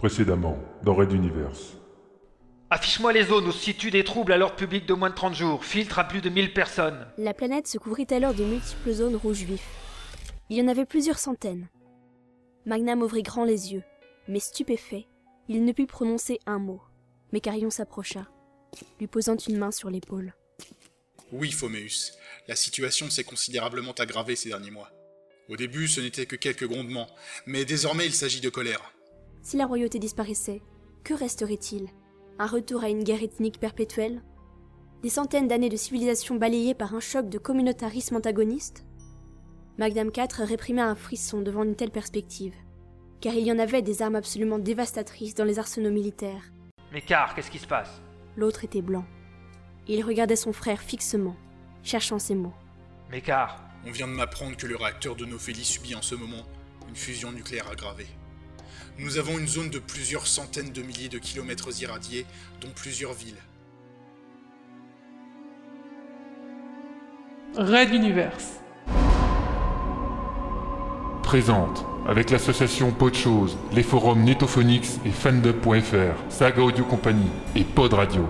Précédemment, dans Red Universe. Affiche-moi les zones où se situent des troubles à l'ordre public de moins de 30 jours. Filtre à plus de 1000 personnes. La planète se couvrit alors de multiples zones rouges vifs. Il y en avait plusieurs centaines. Magnam ouvrit grand les yeux, mais stupéfait, il ne put prononcer un mot. Mais Carion s'approcha, lui posant une main sur l'épaule. Oui, Phoméus, la situation s'est considérablement aggravée ces derniers mois. Au début, ce n'était que quelques grondements, mais désormais il s'agit de colère. Si la royauté disparaissait, que resterait-il? Un retour à une guerre ethnique perpétuelle? Des centaines d'années de civilisation balayées par un choc de communautarisme antagoniste? Magnam IV réprimait un frisson devant une telle perspective, car il y en avait des armes absolument dévastatrices dans les arsenaux militaires. Mais car, qu'est-ce qui se passe? L'autre était blanc. Il regardait son frère fixement, cherchant ses mots. Mais car, On vient de m'apprendre que le réacteur de Nophélie subit en ce moment une fusion nucléaire aggravée. Nous avons une zone de plusieurs centaines de milliers de kilomètres irradiés, dont plusieurs villes. Red Universe. Présente, avec l'association Podchose, les forums Netophonix et Fandub.fr, Saga Audio Company et Pod Radio.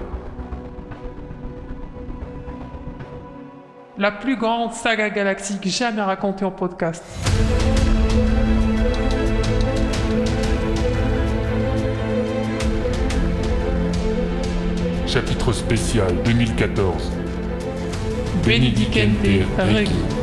La plus grande saga galactique jamais racontée en podcast. Chapitre spécial 2014. Benedicente Regi.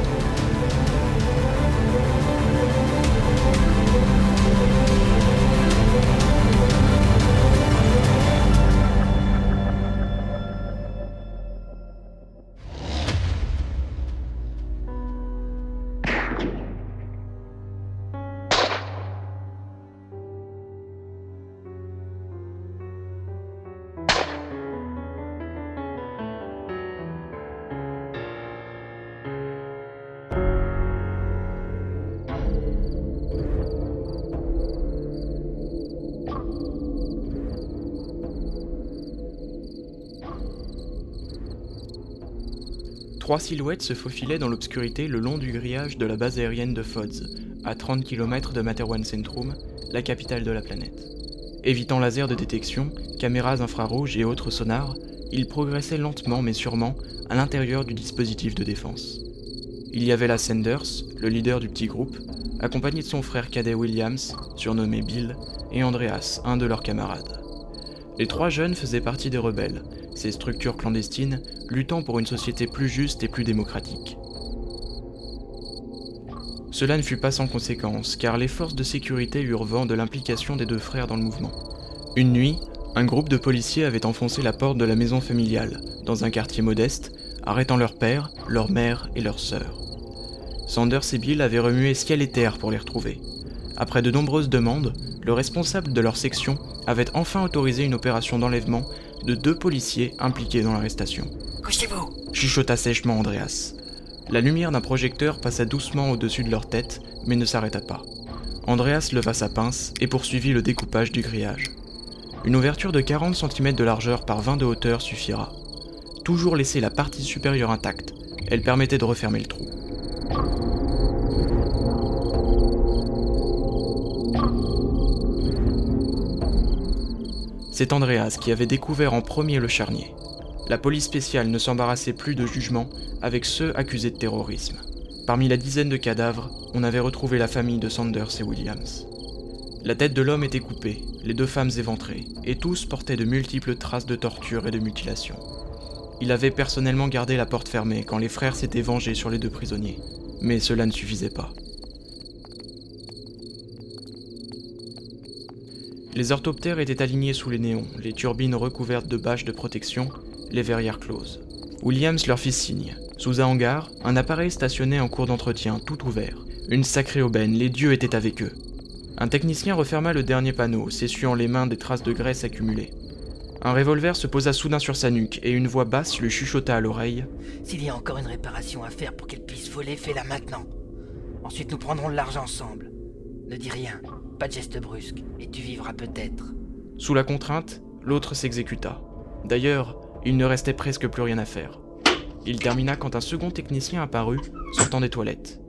Trois silhouettes se faufilaient dans l'obscurité le long du grillage de la base aérienne de Fodz, à 30 km de Materwan Centrum, la capitale de la planète. Évitant lasers de détection, caméras infrarouges et autres sonars, ils progressaient lentement mais sûrement à l'intérieur du dispositif de défense. Il y avait la Sanders, le leader du petit groupe, accompagné de son frère cadet Williams, surnommé Bill, et Andreas, un de leurs camarades. Les trois jeunes faisaient partie des rebelles, ces structures clandestines luttant pour une société plus juste et plus démocratique. Cela ne fut pas sans conséquence, car les forces de sécurité eurent vent de l'implication des deux frères dans le mouvement. Une nuit, un groupe de policiers avait enfoncé la porte de la maison familiale, dans un quartier modeste, arrêtant leur père, leur mère et leur sœur. Sanders et Bill avaient remué ciel et terre pour les retrouver. Après de nombreuses demandes, le responsable de leur section avait enfin autorisé une opération d'enlèvement de deux policiers impliqués dans l'arrestation. Couchez-vous Chuchota sèchement Andreas. La lumière d'un projecteur passa doucement au-dessus de leur tête, mais ne s'arrêta pas. Andreas leva sa pince et poursuivit le découpage du grillage. Une ouverture de 40 cm de largeur par 20 de hauteur suffira. Toujours laisser la partie supérieure intacte, elle permettait de refermer le trou. C'est Andreas qui avait découvert en premier le charnier. La police spéciale ne s'embarrassait plus de jugement avec ceux accusés de terrorisme. Parmi la dizaine de cadavres, on avait retrouvé la famille de Sanders et Williams. La tête de l'homme était coupée, les deux femmes éventrées, et tous portaient de multiples traces de torture et de mutilation. Il avait personnellement gardé la porte fermée quand les frères s'étaient vengés sur les deux prisonniers, mais cela ne suffisait pas. Les orthoptères étaient alignés sous les néons, les turbines recouvertes de bâches de protection, les verrières closes. Williams leur fit signe. Sous un hangar, un appareil stationnait en cours d'entretien, tout ouvert. Une sacrée aubaine, les dieux étaient avec eux. Un technicien referma le dernier panneau, s'essuyant les mains des traces de graisse accumulées. Un revolver se posa soudain sur sa nuque et une voix basse lui chuchota à l'oreille. S'il y a encore une réparation à faire pour qu'elle puisse voler, fais-la maintenant. Ensuite, nous prendrons l'argent ensemble. Ne dis rien, pas de geste brusque, et tu vivras peut-être. Sous la contrainte, l'autre s'exécuta. D'ailleurs, il ne restait presque plus rien à faire. Il termina quand un second technicien apparut, sortant des toilettes.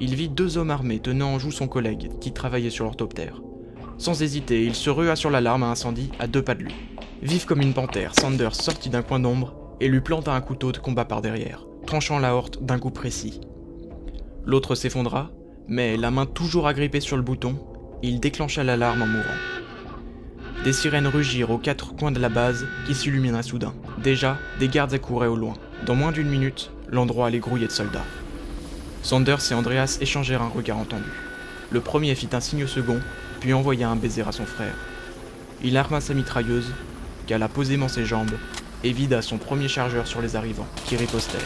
Il vit deux hommes armés tenant en joue son collègue, qui travaillait sur l'orthoptère. Sans hésiter, il se rua sur l'alarme à incendie à deux pas de lui. Vif comme une panthère, Sanders sortit d'un coin d'ombre et lui planta un couteau de combat par derrière, tranchant la horte d'un coup précis. L'autre s'effondra, mais la main toujours agrippée sur le bouton, il déclencha l'alarme en mourant. Des sirènes rugirent aux quatre coins de la base qui s'illumina soudain. Déjà, des gardes accouraient au loin. Dans moins d'une minute, l'endroit allait grouiller de soldats. Sanders et Andreas échangèrent un regard entendu. Le premier fit un signe au second, puis envoya un baiser à son frère. Il arma sa mitrailleuse, cala posément ses jambes, et vida son premier chargeur sur les arrivants, qui ripostèrent.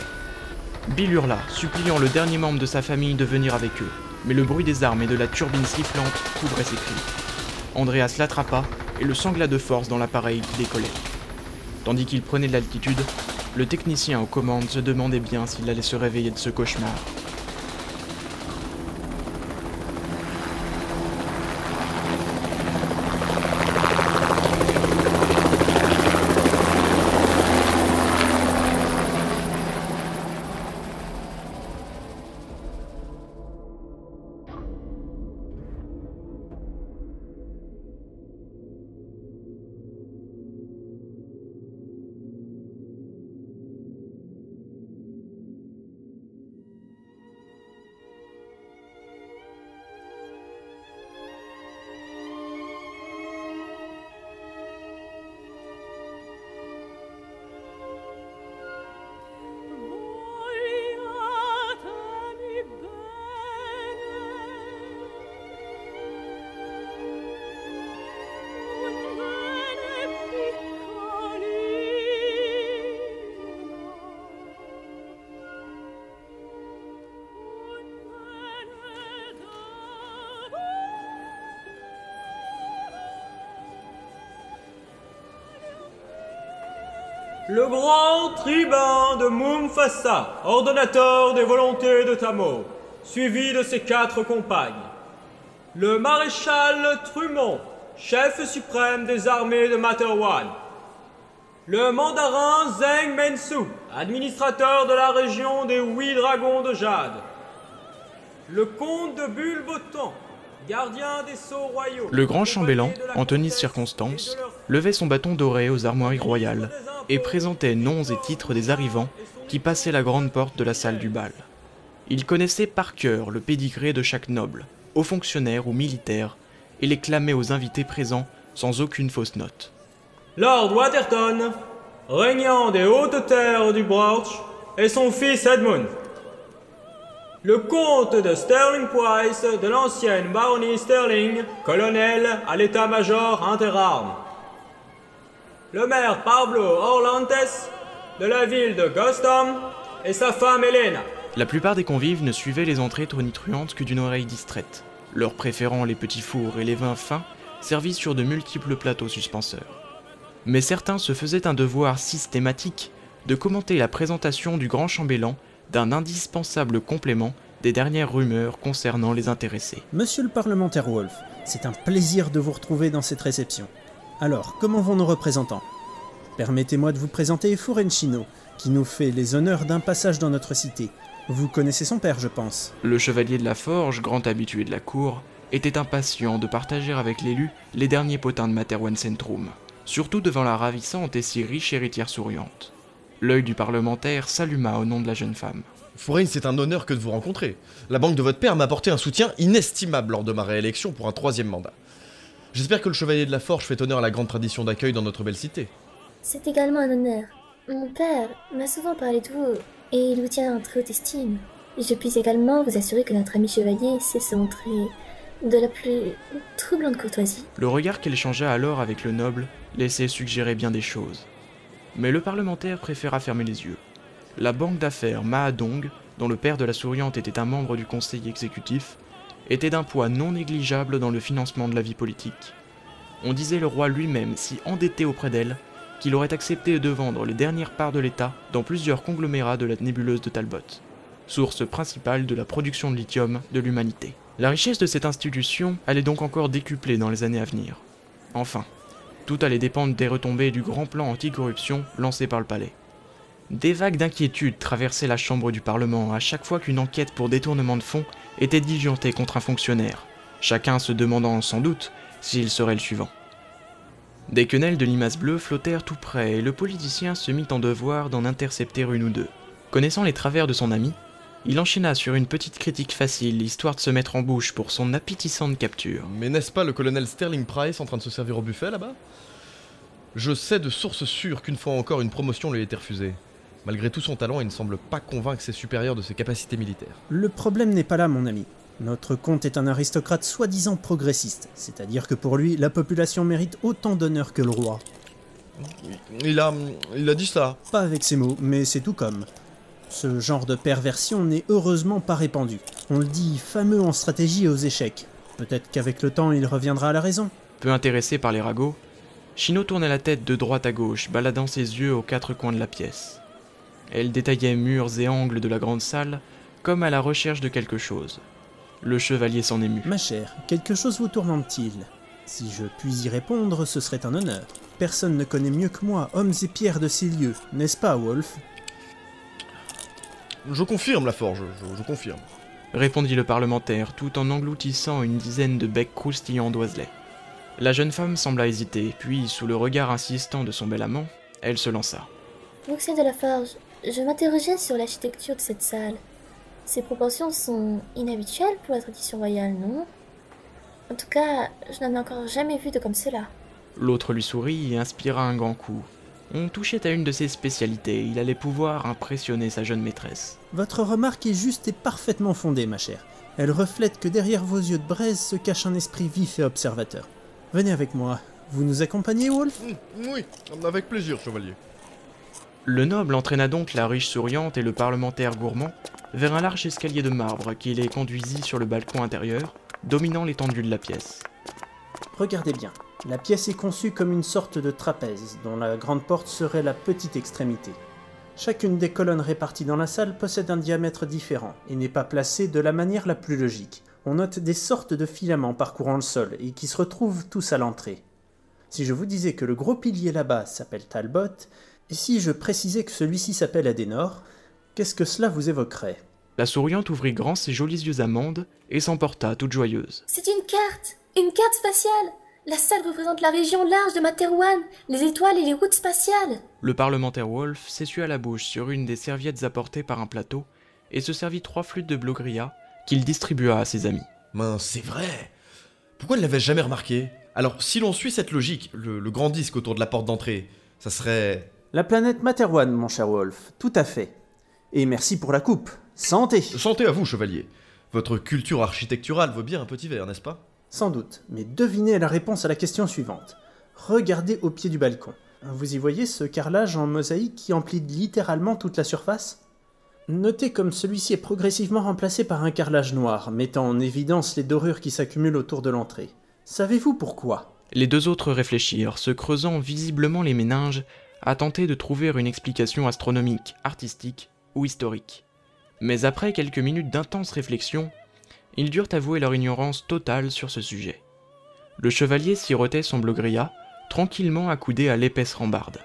Bill hurla, suppliant le dernier membre de sa famille de venir avec eux, mais le bruit des armes et de la turbine sifflante couvrait ses cris. Andreas l'attrapa et le sangla de force dans l'appareil qui décollait. Tandis qu'il prenait de l'altitude, le technicien aux commandes se demandait bien s'il allait se réveiller de ce cauchemar. Le grand tribun de Mumfasa, ordonnateur des volontés de Tamo, suivi de ses quatre compagnes. Le maréchal Trumont, chef suprême des armées de Materwan. Le mandarin Zheng Mensu, administrateur de la région des huit dragons de Jade. Le comte de Bulbotan, gardien des sceaux royaux. Le grand chambellan, en tenue circonstance, levait son bâton doré aux armoiries royales et présentait noms et titres des arrivants qui passaient la grande porte de la salle du bal. Il connaissait par cœur le pédigré de chaque noble, haut fonctionnaire ou militaire, et les clamait aux invités présents sans aucune fausse note. Lord Waterton, régnant des hautes terres du Broch, et son fils Edmund. Le comte de Sterling Price de l'ancienne baronnie Sterling, colonel à l'état-major interarmes. Le maire Pablo Orlantes de la ville de Gostom et sa femme Helena. La plupart des convives ne suivaient les entrées tonitruantes que d'une oreille distraite, leur préférant les petits fours et les vins fins servis sur de multiples plateaux suspenseurs. Mais certains se faisaient un devoir systématique de commenter la présentation du grand chambellan d'un indispensable complément des dernières rumeurs concernant les intéressés. Monsieur le parlementaire Wolf, c'est un plaisir de vous retrouver dans cette réception. Alors, comment vont nos représentants? Permettez-moi de vous présenter Furencino, qui nous fait les honneurs d'un passage dans notre cité. Vous connaissez son père, je pense. Le chevalier de la forge, grand habitué de la cour, était impatient de partager avec l'élu les derniers potins de Materwan Centrum, surtout devant la ravissante et si riche héritière souriante. L'œil du parlementaire s'alluma au nom de la jeune femme. Fouraine, c'est un honneur que de vous rencontrer. La banque de votre père m'a apporté un soutien inestimable lors de ma réélection pour un troisième mandat. J'espère que le chevalier de la Forge fait honneur à la grande tradition d'accueil dans notre belle cité. C'est également un honneur. Mon père m'a souvent parlé de vous et il vous tient en très haute estime. Je puis également vous assurer que notre ami chevalier sait se montrer de la plus troublante courtoisie. Le regard qu'elle échangea alors avec le noble laissait suggérer bien des choses. Mais le parlementaire préféra fermer les yeux. La banque d'affaires Mahadong, dont le père de la souriante était un membre du conseil exécutif, était d'un poids non négligeable dans le financement de la vie politique. On disait le roi lui-même si endetté auprès d'elle qu'il aurait accepté de vendre les dernières parts de l'État dans plusieurs conglomérats de la nébuleuse de Talbot, source principale de la production de lithium de l'humanité. La richesse de cette institution allait donc encore décupler dans les années à venir. Enfin, tout allait dépendre des retombées du grand plan anticorruption lancé par le palais. Des vagues d'inquiétude traversaient la chambre du Parlement à chaque fois qu'une enquête pour détournement de fonds était diligentée contre un fonctionnaire, chacun se demandant sans doute s'il serait le suivant. Des quenelles de limaces bleues flottèrent tout près et le politicien se mit en devoir d'en intercepter une ou deux. Connaissant les travers de son ami, il enchaîna sur une petite critique facile, histoire de se mettre en bouche pour son appétissante capture. Mais n'est-ce pas le colonel Sterling Price en train de se servir au buffet là-bas? Je sais de sources sûres qu'une fois encore une promotion lui a été refusée. Malgré tout son talent, il ne semble pas convaincre ses supérieurs de ses capacités militaires. Le problème n'est pas là, mon ami. Notre comte est un aristocrate soi-disant progressiste, c'est-à-dire que pour lui, la population mérite autant d'honneur que le roi. Il a. il a dit ça. Pas avec ces mots, mais c'est tout comme. Ce genre de perversion n'est heureusement pas répandu. On le dit fameux en stratégie et aux échecs. Peut-être qu'avec le temps, il reviendra à la raison. Peu intéressé par les ragots, Chino tournait la tête de droite à gauche, baladant ses yeux aux quatre coins de la pièce. Elle détaillait murs et angles de la grande salle, comme à la recherche de quelque chose. Le chevalier s'en émut. Ma chère, quelque chose vous tourmente-t-il? Si je puis y répondre, ce serait un honneur. Personne ne connaît mieux que moi hommes et pierres de ces lieux, n'est-ce pas, Wolf? Je confirme la forge, je, je confirme. Répondit le parlementaire tout en engloutissant une dizaine de becs croustillants d'oiselets. La jeune femme sembla hésiter, puis, sous le regard insistant de son bel amant, elle se lança. Bruxelles de la Forge, je m'interrogeais sur l'architecture de cette salle. Ses proportions sont inhabituelles pour la tradition royale, non? En tout cas, je n'en ai encore jamais vu de comme cela. L'autre lui sourit et inspira un grand coup. On touchait à une de ses spécialités, il allait pouvoir impressionner sa jeune maîtresse. Votre remarque est juste et parfaitement fondée, ma chère. Elle reflète que derrière vos yeux de braise se cache un esprit vif et observateur. Venez avec moi. Vous nous accompagnez, Wolf? Oui, avec plaisir, chevalier. Le noble entraîna donc la riche souriante et le parlementaire gourmand vers un large escalier de marbre qui les conduisit sur le balcon intérieur, dominant l'étendue de la pièce. Regardez bien. La pièce est conçue comme une sorte de trapèze, dont la grande porte serait la petite extrémité. Chacune des colonnes réparties dans la salle possède un diamètre différent et n'est pas placée de la manière la plus logique. On note des sortes de filaments parcourant le sol et qui se retrouvent tous à l'entrée. Si je vous disais que le gros pilier là-bas s'appelle Talbot, et si je précisais que celui-ci s'appelle Adenor, qu'est-ce que cela vous évoquerait? La souriante ouvrit grand ses jolis yeux amandes et s'emporta toute joyeuse. C'est une carte Une carte spatiale. La salle représente la région large de Materwan, les étoiles et les routes spatiales. Le parlementaire Wolf s'essuya la bouche sur une des serviettes apportées par un plateau et se servit trois flûtes de Blogria qu'il distribua à ses amis. Mince, c'est vrai. Pourquoi ne l'avait jamais remarqué? Alors, si l'on suit cette logique, le, le grand disque autour de la porte d'entrée, ça serait la planète Materwan, mon cher Wolf, tout à fait. Et merci pour la coupe. Santé Santé à vous, chevalier. Votre culture architecturale vaut bien un petit verre, n'est-ce pas? Sans doute, mais devinez la réponse à la question suivante. Regardez au pied du balcon. Vous y voyez ce carrelage en mosaïque qui emplit littéralement toute la surface? Notez comme celui-ci est progressivement remplacé par un carrelage noir, mettant en évidence les dorures qui s'accumulent autour de l'entrée. Savez-vous pourquoi? Les deux autres réfléchirent, se creusant visiblement les méninges à tenter de trouver une explication astronomique, artistique ou historique. Mais après quelques minutes d'intense réflexion, ils durent avouer leur ignorance totale sur ce sujet. Le chevalier sirotait son blogria, tranquillement accoudé à l'épaisse rambarde.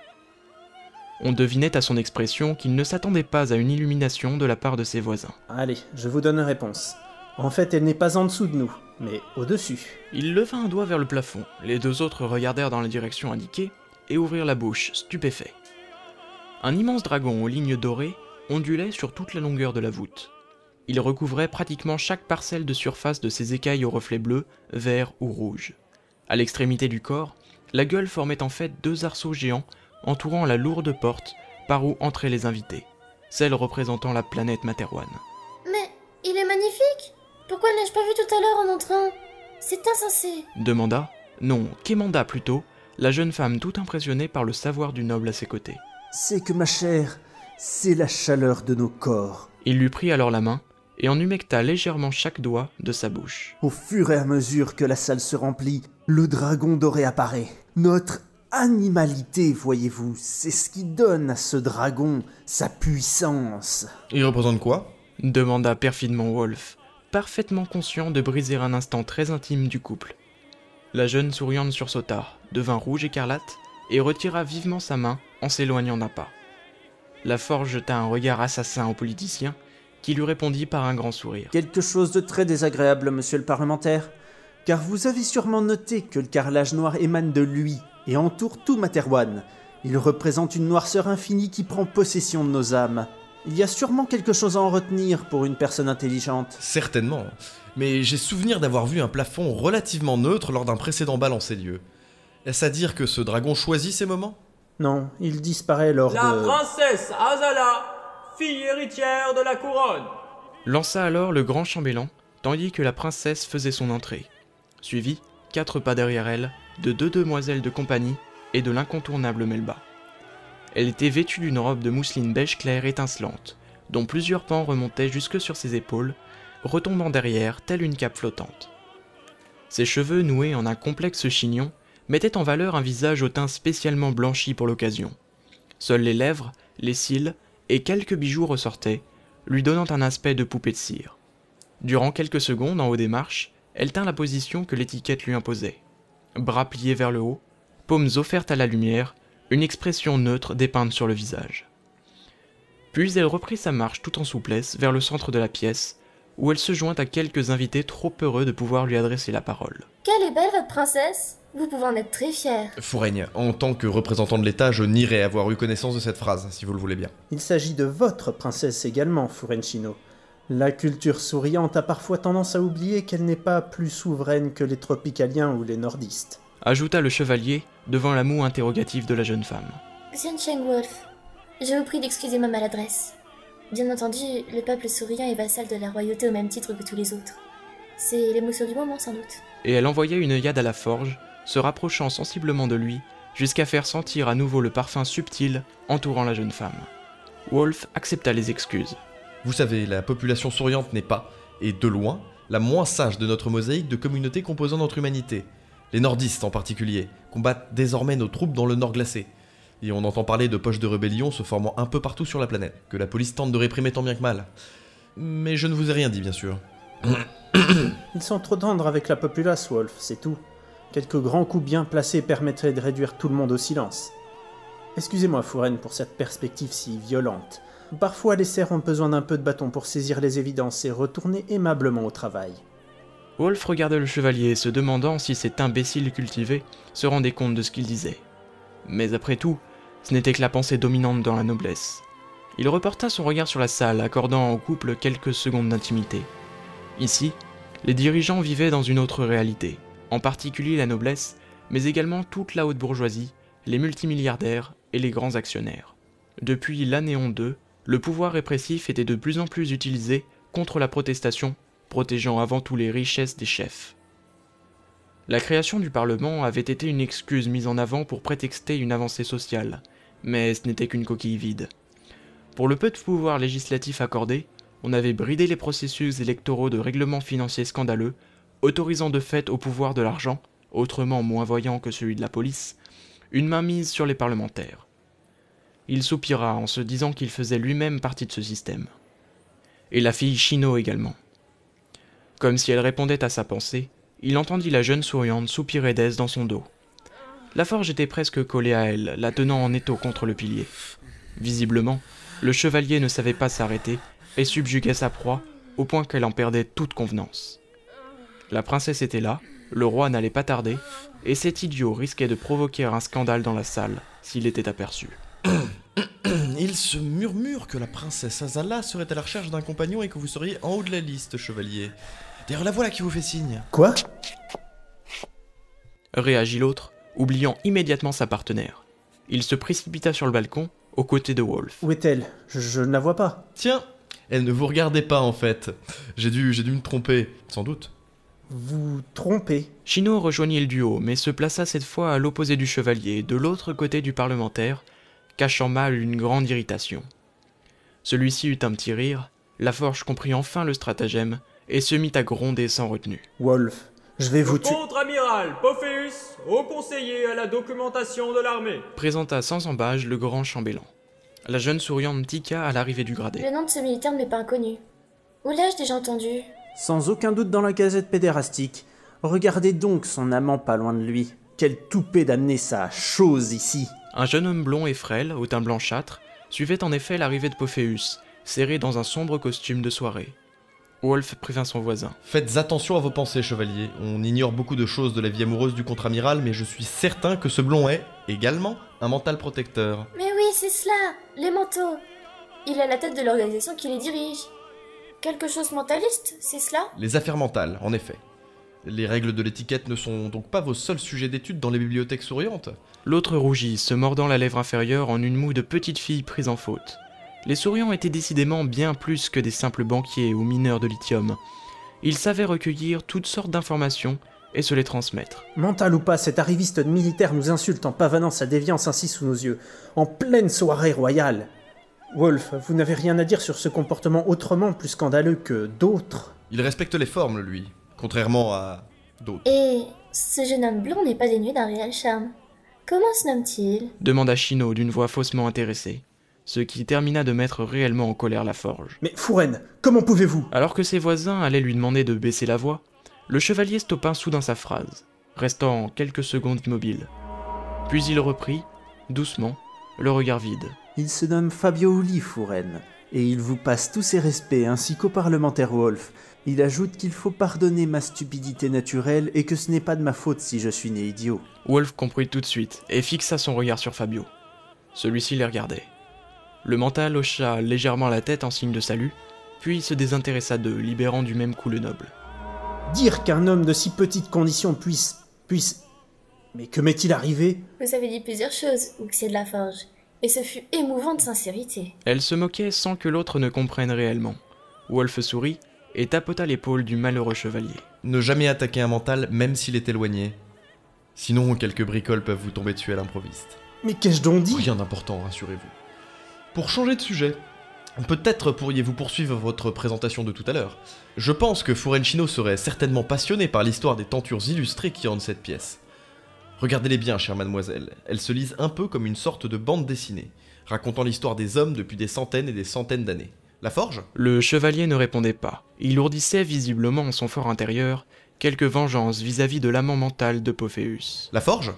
On devinait à son expression qu'il ne s'attendait pas à une illumination de la part de ses voisins. Allez, je vous donne une réponse. En fait, elle n'est pas en dessous de nous, mais au-dessus. Il leva un doigt vers le plafond. Les deux autres regardèrent dans la direction indiquée, et ouvrir la bouche, stupéfait. Un immense dragon aux lignes dorées ondulait sur toute la longueur de la voûte. Il recouvrait pratiquement chaque parcelle de surface de ses écailles aux reflets bleus, verts ou rouges. À l'extrémité du corps, la gueule formait en fait deux arceaux géants entourant la lourde porte par où entraient les invités, celle représentant la planète Materwan. Mais il est magnifique Pourquoi ne l'ai-je pas vu tout à l'heure en entrant? C'est insensé demanda, non, quémanda plutôt, la jeune femme tout impressionnée par le savoir du noble à ses côtés. C'est que ma chère, c'est la chaleur de nos corps. Il lui prit alors la main et en humecta légèrement chaque doigt de sa bouche. Au fur et à mesure que la salle se remplit, le dragon doré apparaît. Notre animalité, voyez-vous, c'est ce qui donne à ce dragon sa puissance. Il représente quoi? demanda perfidement Wolf, parfaitement conscient de briser un instant très intime du couple. La jeune souriante sursauta, devint rouge écarlate, et retira vivement sa main en s'éloignant d'un pas. La forge jeta un regard assassin au politicien, qui lui répondit par un grand sourire. Quelque chose de très désagréable, monsieur le parlementaire. car vous avez sûrement noté que le carrelage noir émane de lui et entoure tout Materwan. Il représente une noirceur infinie qui prend possession de nos âmes. Il y a sûrement quelque chose à en retenir pour une personne intelligente. Certainement, mais j'ai souvenir d'avoir vu un plafond relativement neutre lors d'un précédent bal en ces lieux. Est-ce à dire que ce dragon choisit ces moments? Non, il disparaît lors La de... princesse Azala, fille héritière de la couronne. Lança alors le grand chambellan, tandis que la princesse faisait son entrée, suivie, quatre pas derrière elle, de deux demoiselles de compagnie et de l'incontournable Melba. Elle était vêtue d'une robe de mousseline beige clair étincelante, dont plusieurs pans remontaient jusque sur ses épaules, retombant derrière telle une cape flottante. Ses cheveux noués en un complexe chignon mettaient en valeur un visage au teint spécialement blanchi pour l'occasion. Seules les lèvres, les cils et quelques bijoux ressortaient, lui donnant un aspect de poupée de cire. Durant quelques secondes en haut des marches, elle tint la position que l'étiquette lui imposait. Bras pliés vers le haut, paumes offertes à la lumière, une expression neutre dépeinte sur le visage. Puis elle reprit sa marche tout en souplesse vers le centre de la pièce, où elle se joint à quelques invités trop heureux de pouvoir lui adresser la parole. Quelle est belle votre princesse? Vous pouvez en être très fier. Fouraigne, en tant que représentant de l'État, je nierai avoir eu connaissance de cette phrase, si vous le voulez bien. Il s'agit de votre princesse également, Furencino. La culture souriante a parfois tendance à oublier qu'elle n'est pas plus souveraine que les tropicaliens ou les nordistes. Ajouta le chevalier devant la moue interrogative de la jeune femme. Xiancheng Wolf, je vous prie d'excuser ma maladresse. Bien entendu, le peuple souriant est vassal de la royauté au même titre que tous les autres. C'est l'émotion du moment sans doute. Et elle envoya une yade à la forge, se rapprochant sensiblement de lui, jusqu'à faire sentir à nouveau le parfum subtil entourant la jeune femme. Wolf accepta les excuses. Vous savez, la population souriante n'est pas, et de loin, la moins sage de notre mosaïque de communautés composant notre humanité. Les nordistes en particulier combattent désormais nos troupes dans le nord glacé. Et on entend parler de poches de rébellion se formant un peu partout sur la planète, que la police tente de réprimer tant bien que mal. Mais je ne vous ai rien dit, bien sûr. Ils sont trop tendres avec la populace, Wolf, c'est tout. Quelques grands coups bien placés permettraient de réduire tout le monde au silence. Excusez-moi, Fouraine, pour cette perspective si violente. Parfois, les serfs ont besoin d'un peu de bâton pour saisir les évidences et retourner aimablement au travail. Wolf regardait le chevalier, se demandant si cet imbécile cultivé se rendait compte de ce qu'il disait. Mais après tout, ce n'était que la pensée dominante dans la noblesse. Il reporta son regard sur la salle, accordant au couple quelques secondes d'intimité. Ici, les dirigeants vivaient dans une autre réalité, en particulier la noblesse, mais également toute la haute bourgeoisie, les multimilliardaires et les grands actionnaires. Depuis l'Anéon 2, le pouvoir répressif était de plus en plus utilisé contre la protestation, protégeant avant tout les richesses des chefs. La création du Parlement avait été une excuse mise en avant pour prétexter une avancée sociale, mais ce n'était qu'une coquille vide. Pour le peu de pouvoir législatif accordé, on avait bridé les processus électoraux de règlements financiers scandaleux, autorisant de fait au pouvoir de l'argent, autrement moins voyant que celui de la police, une mainmise sur les parlementaires. Il soupira en se disant qu'il faisait lui-même partie de ce système. Et la fille Chino également. Comme si elle répondait à sa pensée, il entendit la jeune souriante soupirer d'aise dans son dos. La forge était presque collée à elle, la tenant en étau contre le pilier. Visiblement, le chevalier ne savait pas s'arrêter et subjuguait sa proie au point qu'elle en perdait toute convenance. La princesse était là, le roi n'allait pas tarder, et cet idiot risquait de provoquer un scandale dans la salle s'il était aperçu. Il se murmure que la princesse Azala serait à la recherche d'un compagnon et que vous seriez en haut de la liste, chevalier. D'ailleurs, la voilà qui vous fait signe. Quoi? Réagit l'autre, oubliant immédiatement sa partenaire. Il se précipita sur le balcon, aux côtés de Wolf. Où est-elle? Je, je ne la vois pas. Tiens, elle ne vous regardait pas en fait. J'ai dû, j'ai dû me tromper, sans doute. Vous trompez. Chino rejoignit le duo, mais se plaça cette fois à l'opposé du chevalier, de l'autre côté du parlementaire, cachant mal une grande irritation. Celui-ci eut un petit rire, la forge comprit enfin le stratagème et se mit à gronder sans retenue. Wolf, je vais vous tuer. Contre-amiral Pophéus, haut conseiller à la documentation de l'armée. Présenta sans embâge le grand chambellan. La jeune souriante tiqua à l'arrivée du gradé. Le nom de ce militaire ne m'est pas inconnu. Où l'ai-je déjà entendu? Sans aucun doute dans la gazette pédérastique. Regardez donc son amant pas loin de lui. Quelle toupée d'amener sa chose ici. Un jeune homme blond et frêle, au teint blanchâtre, suivait en effet l'arrivée de Pophéus, serré dans un sombre costume de soirée. Wolf prévint son voisin. Faites attention à vos pensées, chevalier. On ignore beaucoup de choses de la vie amoureuse du contre-amiral, mais je suis certain que ce blond est, également, un mental protecteur. Mais oui, c'est cela, les manteaux. Il a la tête de l'organisation qui les dirige. Quelque chose mentaliste, c'est cela? Les affaires mentales, en effet. Les règles de l'étiquette ne sont donc pas vos seuls sujets d'étude dans les bibliothèques souriantes L'autre rougit, se mordant la lèvre inférieure en une moue de petite fille prise en faute. Les souriants étaient décidément bien plus que des simples banquiers ou mineurs de lithium. Ils savaient recueillir toutes sortes d'informations et se les transmettre. Mental ou pas, cet arriviste militaire nous insulte en pavanant sa déviance ainsi sous nos yeux, en pleine soirée royale. Wolf, vous n'avez rien à dire sur ce comportement autrement plus scandaleux que d'autres Il respecte les formes, lui, contrairement à d'autres. Et ce jeune homme blond n'est pas dénué d'un réel charme. Comment se nomme-t-il? demanda Chino d'une voix faussement intéressée, ce qui termina de mettre réellement en colère la forge. Mais Fouren, comment pouvez-vous? Alors que ses voisins allaient lui demander de baisser la voix, le chevalier stoppa soudain sa phrase, restant quelques secondes immobile. Puis il reprit, doucement, le regard vide. Il se nomme Fabio Uli, Fouren, et il vous passe tous ses respects ainsi qu'au parlementaire Wolf. Il ajoute qu'il faut pardonner ma stupidité naturelle et que ce n'est pas de ma faute si je suis né idiot. Wolf comprit tout de suite et fixa son regard sur Fabio. Celui-ci les regardait. Le mental hocha légèrement la tête en signe de salut, puis se désintéressa d'eux, libérant du même coup le noble. Dire qu'un homme de si petite condition puisse. puisse. Mais que m'est-il arrivé? Vous avez dit plusieurs choses, Ouxier de la Forge, et ce fut émouvant de sincérité. Elle se moquait sans que l'autre ne comprenne réellement. Wolf sourit et tapota l'épaule du malheureux chevalier. Ne jamais attaquer un mental, même s'il est éloigné. Sinon, quelques bricoles peuvent vous tomber dessus à l'improviste. Mais qu'ai-je donc dit? Rien d'important, rassurez-vous. Pour changer de sujet, peut-être pourriez-vous poursuivre votre présentation de tout à l'heure. Je pense que Furencino serait certainement passionné par l'histoire des tentures illustrées qui rendent cette pièce. Regardez-les bien, chère mademoiselle, elles se lisent un peu comme une sorte de bande dessinée, racontant l'histoire des hommes depuis des centaines et des centaines d'années. La forge? Le chevalier ne répondait pas. Il ourdissait visiblement en son fort intérieur quelque vengeance vis-à-vis de l'amant mental de Pophéus. La forge?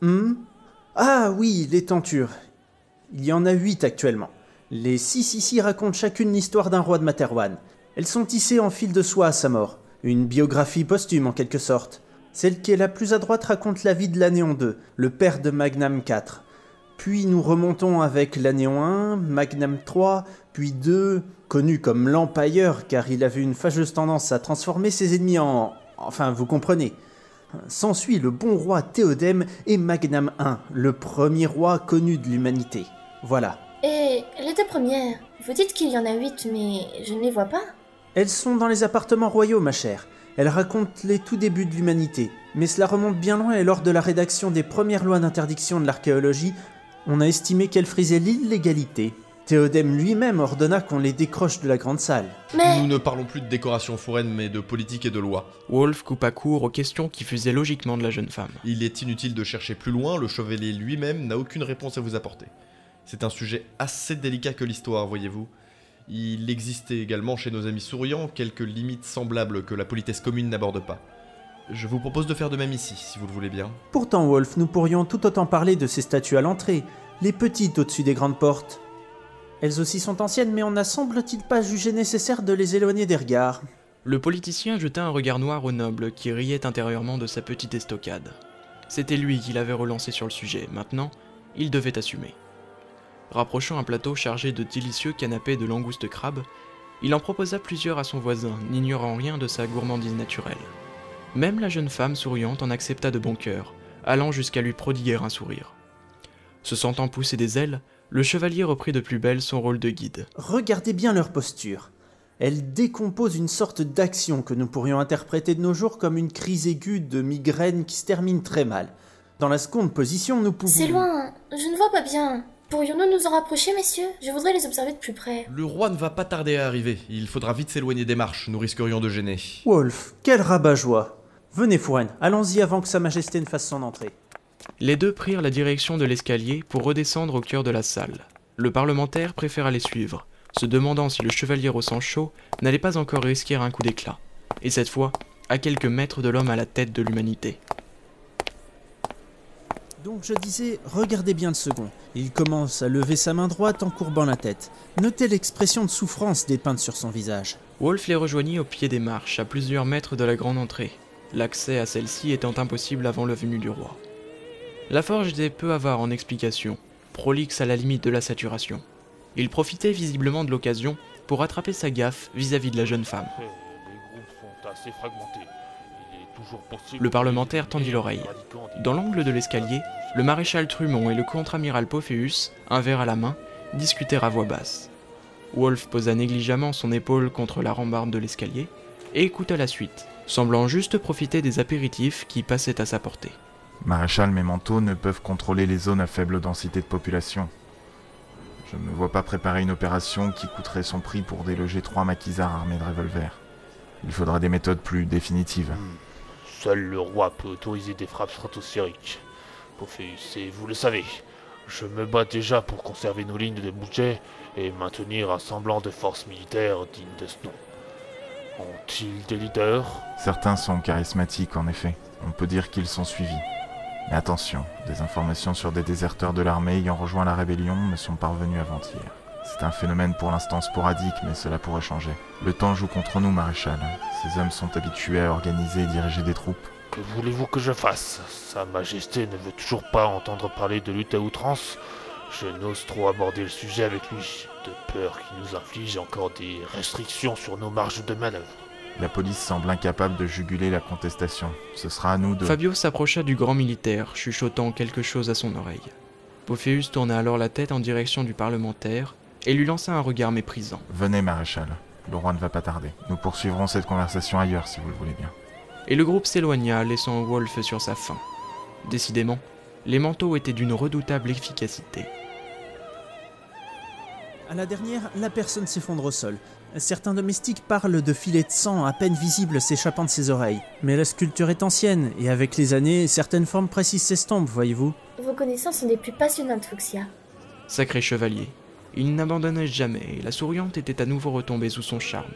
Hmm? Ah oui, les tentures. Il y en a huit actuellement. Les six ici racontent chacune l'histoire d'un roi de Materwan. Elles sont tissées en fil de soie à sa mort. Une biographie posthume en quelque sorte. Celle qui est la plus à droite raconte la vie de l'Anéon 2, le père de Magnam 4. Puis nous remontons avec l'Anéon 1, Magnam 3, puis 2, connu comme l'Empire car il avait une fâcheuse tendance à transformer ses ennemis en... Enfin, vous comprenez. S'ensuit le bon roi Théodème et Magnam 1, le premier roi connu de l'humanité. Voilà. Et les deux premières, vous dites qu'il y en a huit, mais je ne les vois pas. Elles sont dans les appartements royaux, ma chère. Elles racontent les tout débuts de l'humanité. Mais cela remonte bien loin et lors de la rédaction des premières lois d'interdiction de l'archéologie, on a estimé qu'elles frisaient l'illégalité. Théodème lui-même ordonna qu'on les décroche de la grande salle. Mais Nous ne parlons plus de décoration foraine, mais de politique et de loi. Wolf coupa court aux questions qui fusaient logiquement de la jeune femme. Il est inutile de chercher plus loin, le chevalier lui-même n'a aucune réponse à vous apporter. C'est un sujet assez délicat que l'histoire, voyez-vous. Il existait également chez nos amis souriants quelques limites semblables que la politesse commune n'aborde pas. Je vous propose de faire de même ici, si vous le voulez bien. Pourtant, Wolf, nous pourrions tout autant parler de ces statues à l'entrée, les petites au-dessus des grandes portes. Elles aussi sont anciennes, mais on n'a semble-t-il pas jugé nécessaire de les éloigner des regards. Le politicien jeta un regard noir au noble qui riait intérieurement de sa petite estocade. C'était lui qui l'avait relancé sur le sujet, maintenant, il devait assumer. Rapprochant un plateau chargé de délicieux canapés de langoustes crabes, il en proposa plusieurs à son voisin, n'ignorant rien de sa gourmandise naturelle. Même la jeune femme souriante en accepta de bon cœur, allant jusqu'à lui prodiguer un sourire. Se sentant pousser des ailes, le chevalier reprit de plus belle son rôle de guide. Regardez bien leur posture. Elles décomposent une sorte d'action que nous pourrions interpréter de nos jours comme une crise aiguë de migraine qui se termine très mal. Dans la seconde position, nous pouvons... c'est loin, je ne vois pas bien. Pourrions-nous nous en rapprocher, messieurs? Je voudrais les observer de plus près. Le roi ne va pas tarder à arriver. Il faudra vite s'éloigner des marches, nous risquerions de gêner. Wolf, quel rabat-joie Venez, Fouren, allons-y avant que Sa Majesté ne fasse son entrée. Les deux prirent la direction de l'escalier pour redescendre au cœur de la salle. Le parlementaire préféra les suivre, se demandant si le chevalier au sang chaud n'allait pas encore risquer un coup d'éclat, et cette fois à quelques mètres de l'homme à la tête de l'humanité. Donc je disais, regardez bien le second. Il commence à lever sa main droite en courbant la tête. Notez l'expression de souffrance dépeinte sur son visage. Wolf les rejoignit au pied des marches, à plusieurs mètres de la grande entrée, l'accès à celle-ci étant impossible avant la venue du roi. La forge était peu avare en explications, prolixe à la limite de la saturation. Il profitait visiblement de l'occasion pour rattraper sa gaffe vis-à-vis de la jeune femme. Le parlementaire tendit l'oreille. Dans l'angle de l'escalier, le maréchal Trumont et le contre-amiral Pophéus, un verre à la main, discutèrent à voix basse. Wolf posa négligemment son épaule contre la rambarde de l'escalier et écouta la suite, semblant juste profiter des apéritifs qui passaient à sa portée. Maréchal, mes manteaux ne peuvent contrôler les zones à faible densité de population. Je ne me vois pas préparer une opération qui coûterait son prix pour déloger trois maquisards armés de revolvers. Il faudra des méthodes plus définitives. Hmm. Seul le roi peut autoriser des frappes stratosphériques. Pophéus, et vous le savez, je me bats déjà pour conserver nos lignes de budget et maintenir un semblant de force militaire digne de ce nom. Ont-ils des leaders? Certains sont charismatiques en effet. On peut dire qu'ils sont suivis. Mais attention, des informations sur des déserteurs de l'armée ayant rejoint la rébellion me sont parvenues avant-hier. C'est un phénomène pour l'instant sporadique, mais cela pourrait changer. Le temps joue contre nous, maréchal. Ces hommes sont habitués à organiser et diriger des troupes. Que voulez-vous que je fasse? Sa Majesté ne veut toujours pas entendre parler de lutte à outrance. Je n'ose trop aborder le sujet avec lui, de peur qu'il nous inflige encore des restrictions sur nos marges de manœuvre. La police semble incapable de juguler la contestation. Ce sera à nous de... Fabio s'approcha du grand militaire, chuchotant quelque chose à son oreille. Pophéus tourna alors la tête en direction du parlementaire et lui lança un regard méprisant. Venez, maréchal. Le roi ne va pas tarder. Nous poursuivrons cette conversation ailleurs, si vous le voulez bien. Et le groupe s'éloigna, laissant Wolf sur sa faim. Décidément, les manteaux étaient d'une redoutable efficacité. À la dernière, la personne s'effondre au sol. Certains domestiques parlent de filets de sang à peine visibles s'échappant de ses oreilles. Mais la sculpture est ancienne, et avec les années, certaines formes précises s'estompent, voyez-vous. Vos connaissances sont des plus passionnantes, Fuxia. Sacré chevalier. Il n'abandonnait jamais, et la souriante était à nouveau retombée sous son charme.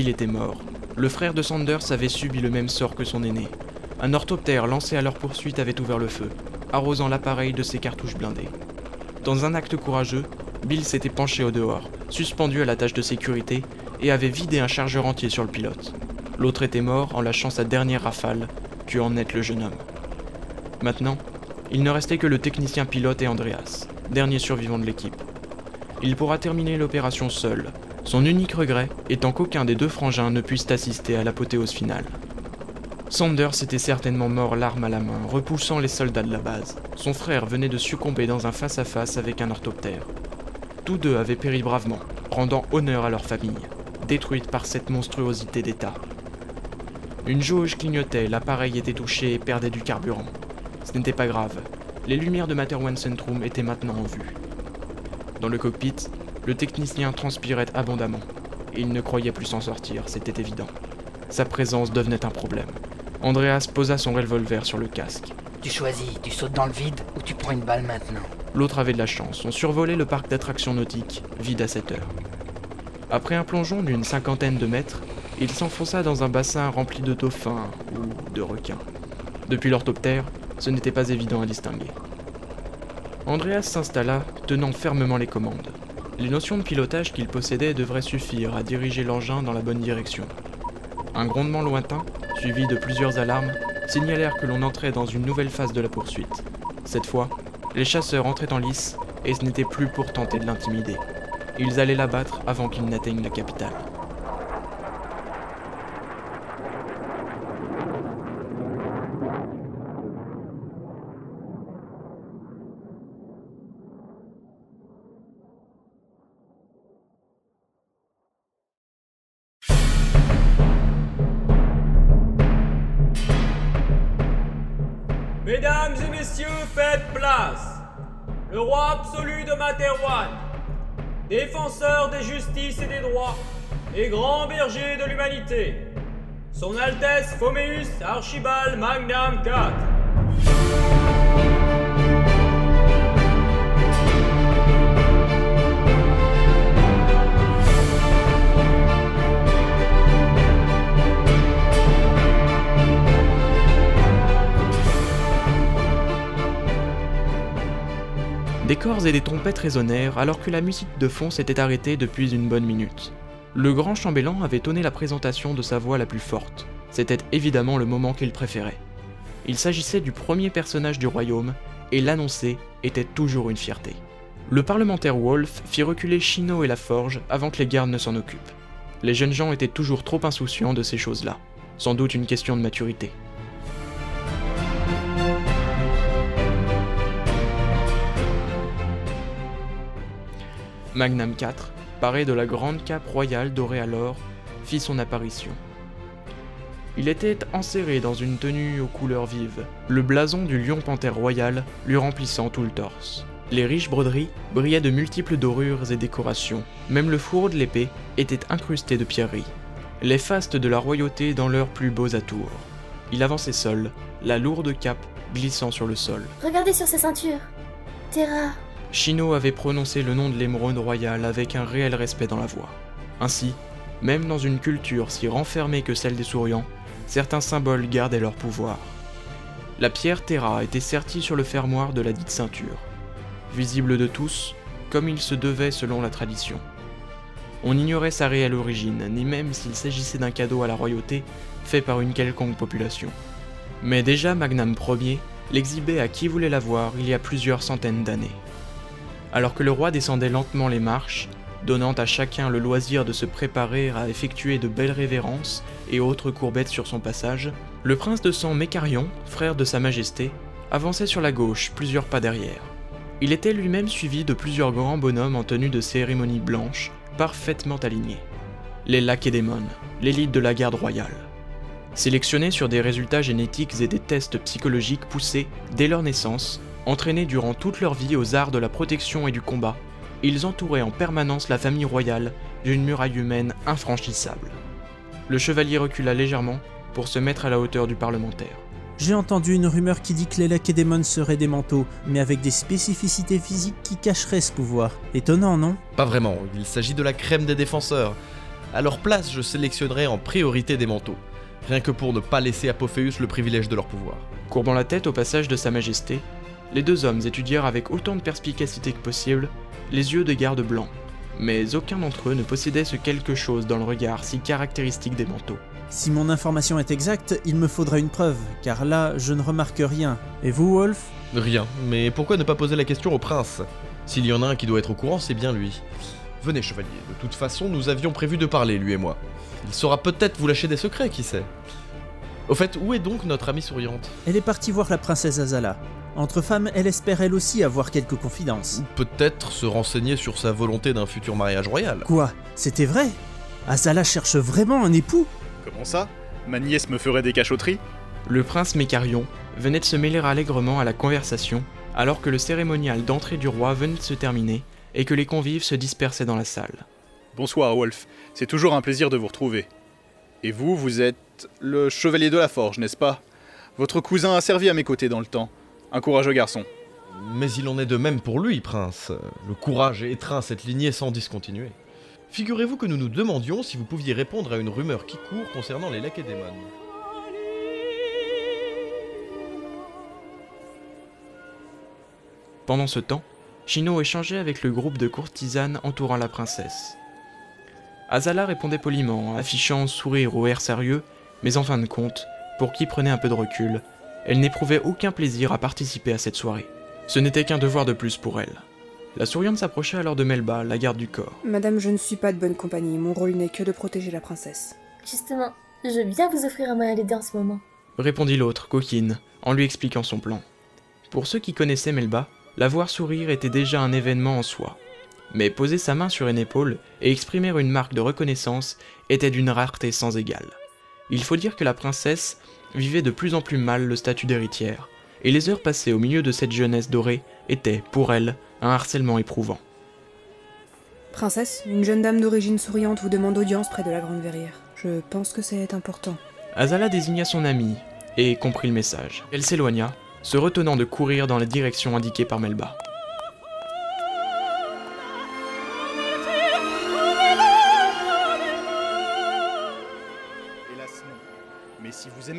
Bill était mort. Le frère de Sanders avait subi le même sort que son aîné. Un orthoptère lancé à leur poursuite avait ouvert le feu, arrosant l'appareil de ses cartouches blindées. Dans un acte courageux, Bill s'était penché au dehors, suspendu à la tâche de sécurité, et avait vidé un chargeur entier sur le pilote. L'autre était mort en lâchant sa dernière rafale, tuant net le jeune homme. Maintenant, il ne restait que le technicien pilote et Andreas, dernier survivant de l'équipe. Il pourra terminer l'opération seul, son unique regret étant qu'aucun des deux frangins ne puisse assister à l'apothéose finale. Sanders était certainement mort l'arme à la main, repoussant les soldats de la base. Son frère venait de succomber dans un face-à-face avec un orthoptère. Tous deux avaient péri bravement, rendant honneur à leur famille, détruite par cette monstruosité d'État. Une jauge clignotait, l'appareil était touché et perdait du carburant. Ce n'était pas grave. Les lumières de Materwan Centrum étaient maintenant en vue. Dans le cockpit, le technicien transpirait abondamment. Il ne croyait plus s'en sortir, c'était évident. Sa présence devenait un problème. Andreas posa son revolver sur le casque. Tu choisis, tu sautes dans le vide ou tu prends une balle maintenant. L'autre avait de la chance, on survolait le parc d'attractions nautiques, vide à cette heure. Après un plongeon d'une cinquantaine de mètres, il s'enfonça dans un bassin rempli de dauphins ou de requins. Depuis l'orthoptère, ce n'était pas évident à distinguer. Andreas s'installa, tenant fermement les commandes. Les notions de pilotage qu'il possédait devraient suffire à diriger l'engin dans la bonne direction. Un grondement lointain, suivi de plusieurs alarmes, signalèrent que l'on entrait dans une nouvelle phase de la poursuite. Cette fois, les chasseurs entraient en lice et ce n'était plus pour tenter de l'intimider. Ils allaient l'abattre avant qu'il n'atteigne la capitale. Son Altesse Phoméus Archibald Magnam IV. Des corps et des trompettes résonnèrent alors que la musique de fond s'était arrêtée depuis une bonne minute. Le grand chambellan avait tonné la présentation de sa voix la plus forte. C'était évidemment le moment qu'il préférait. Il s'agissait du premier personnage du royaume, et l'annoncer était toujours une fierté. Le parlementaire Wolf fit reculer Chino et la forge avant que les gardes ne s'en occupent. Les jeunes gens étaient toujours trop insouciants de ces choses-là. Sans doute une question de maturité. Magnam IV, paré de la grande cape royale dorée à l'or, fit son apparition. Il était enserré dans une tenue aux couleurs vives, le blason du lion panthère royal lui remplissant tout le torse. Les riches broderies brillaient de multiples dorures et décorations, même le fourreau de l'épée était incrusté de pierreries. Les fastes de la royauté dans leurs plus beaux atours. Il avançait seul, la lourde cape glissant sur le sol. Regardez sur sa ceinture. Terra. Chino avait prononcé le nom de l'émeraude royale avec un réel respect dans la voix. Ainsi, même dans une culture si renfermée que celle des souriants, certains symboles gardaient leur pouvoir. La pierre Terra était sertie sur le fermoir de la dite ceinture, visible de tous, comme il se devait selon la tradition. On ignorait sa réelle origine, ni même s'il s'agissait d'un cadeau à la royauté fait par une quelconque population. Mais déjà Magnam Ier l'exhibait à qui voulait la voir il y a plusieurs centaines d'années. Alors que le roi descendait lentement les marches, donnant à chacun le loisir de se préparer à effectuer de belles révérences et autres courbettes sur son passage, le prince de sang Mécarion, frère de sa majesté, avançait sur la gauche, plusieurs pas derrière. Il était lui-même suivi de plusieurs grands bonhommes en tenue de cérémonie blanche, parfaitement alignés. Les Lacédémones, l'élite de la garde royale. Sélectionnés sur des résultats génétiques et des tests psychologiques poussés dès leur naissance, entraînés durant toute leur vie aux arts de la protection et du combat, ils entouraient en permanence la famille royale d'une muraille humaine infranchissable. Le chevalier recula légèrement pour se mettre à la hauteur du parlementaire. J'ai entendu une rumeur qui dit que les Lacédémones seraient des manteaux, mais avec des spécificités physiques qui cacheraient ce pouvoir. Étonnant, non? Pas vraiment, il s'agit de la crème des défenseurs. À leur place, je sélectionnerai en priorité des manteaux, rien que pour ne pas laisser à Pophéus le privilège de leur pouvoir. Courbant la tête au passage de Sa Majesté, les deux hommes étudièrent avec autant de perspicacité que possible les yeux des gardes blancs, mais aucun d'entre eux ne possédait ce quelque chose dans le regard si caractéristique des manteaux. Si mon information est exacte, il me faudra une preuve, car là, je ne remarque rien. Et vous, Wolf? Rien, mais pourquoi ne pas poser la question au prince? S'il y en a un qui doit être au courant, c'est bien lui. Venez, chevalier, de toute façon, nous avions prévu de parler, lui et moi. Il saura peut-être vous lâcher des secrets, qui sait? Au fait, où est donc notre amie souriante? Elle est partie voir la princesse Azala. Entre femmes, elle espère elle aussi avoir quelques confidences. Peut-être se renseigner sur sa volonté d'un futur mariage royal. Quoi? C'était vrai? Azala cherche vraiment un époux? Comment ça? Ma nièce me ferait des cachotteries Le prince Mécarion venait de se mêler allègrement à la conversation alors que le cérémonial d'entrée du roi venait de se terminer et que les convives se dispersaient dans la salle. Bonsoir, Wolf. C'est toujours un plaisir de vous retrouver. Et vous, vous êtes le chevalier de la forge, n'est-ce pas? Votre cousin a servi à mes côtés dans le temps. Un courageux garçon. Mais il en est de même pour lui, prince. Le courage étreint cette lignée sans discontinuer. Figurez-vous que nous nous demandions si vous pouviez répondre à une rumeur qui court concernant les Lacédémones. Pendant ce temps, Chino échangeait avec le groupe de courtisanes entourant la princesse. Azala répondait poliment, affichant un sourire ou air sérieux, mais en fin de compte, pour qui prenait un peu de recul, elle n'éprouvait aucun plaisir à participer à cette soirée. Ce n'était qu'un devoir de plus pour elle. La souriante s'approcha alors de Melba, la garde du corps. Madame, je ne suis pas de bonne compagnie. Mon rôle n'est que de protéger la princesse. Justement, je viens vous offrir un moyen d'aider en ce moment. Répondit l'autre, coquine, en lui expliquant son plan. Pour ceux qui connaissaient Melba, la voir sourire était déjà un événement en soi. Mais poser sa main sur une épaule et exprimer une marque de reconnaissance était d'une rareté sans égale. Il faut dire que la princesse vivait de plus en plus mal le statut d'héritière, et les heures passées au milieu de cette jeunesse dorée étaient, pour elle, un harcèlement éprouvant. Princesse, une jeune dame d'origine souriante vous demande audience près de la Grande Verrière. Je pense que c'est important. Azala désigna son amie et comprit le message. Elle s'éloigna, se retenant de courir dans la direction indiquée par Melba.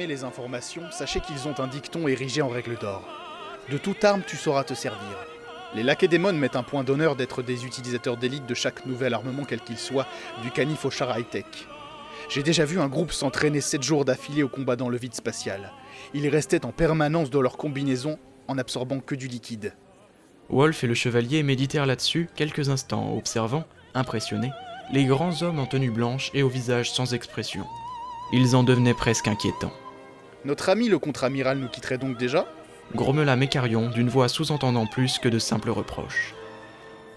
Les informations, sachez qu'ils ont un dicton érigé en règle d'or. De toute arme, tu sauras te servir. Les Lacédémones mettent un point d'honneur d'être des utilisateurs d'élite de chaque nouvel armement quel qu'il soit, du canif au char high-tech. J'ai déjà vu un groupe s'entraîner 7 jours d'affilée au combat dans le vide spatial. Ils restaient en permanence dans leur combinaison en absorbant que du liquide. Wolf et le chevalier méditèrent là-dessus quelques instants, observant, impressionnés, les grands hommes en tenue blanche et au visage sans expression. Ils en devenaient presque inquiétants. Notre ami le contre-amiral nous quitterait donc déjà? Grommela Mécarion d'une voix sous-entendant plus que de simples reproches.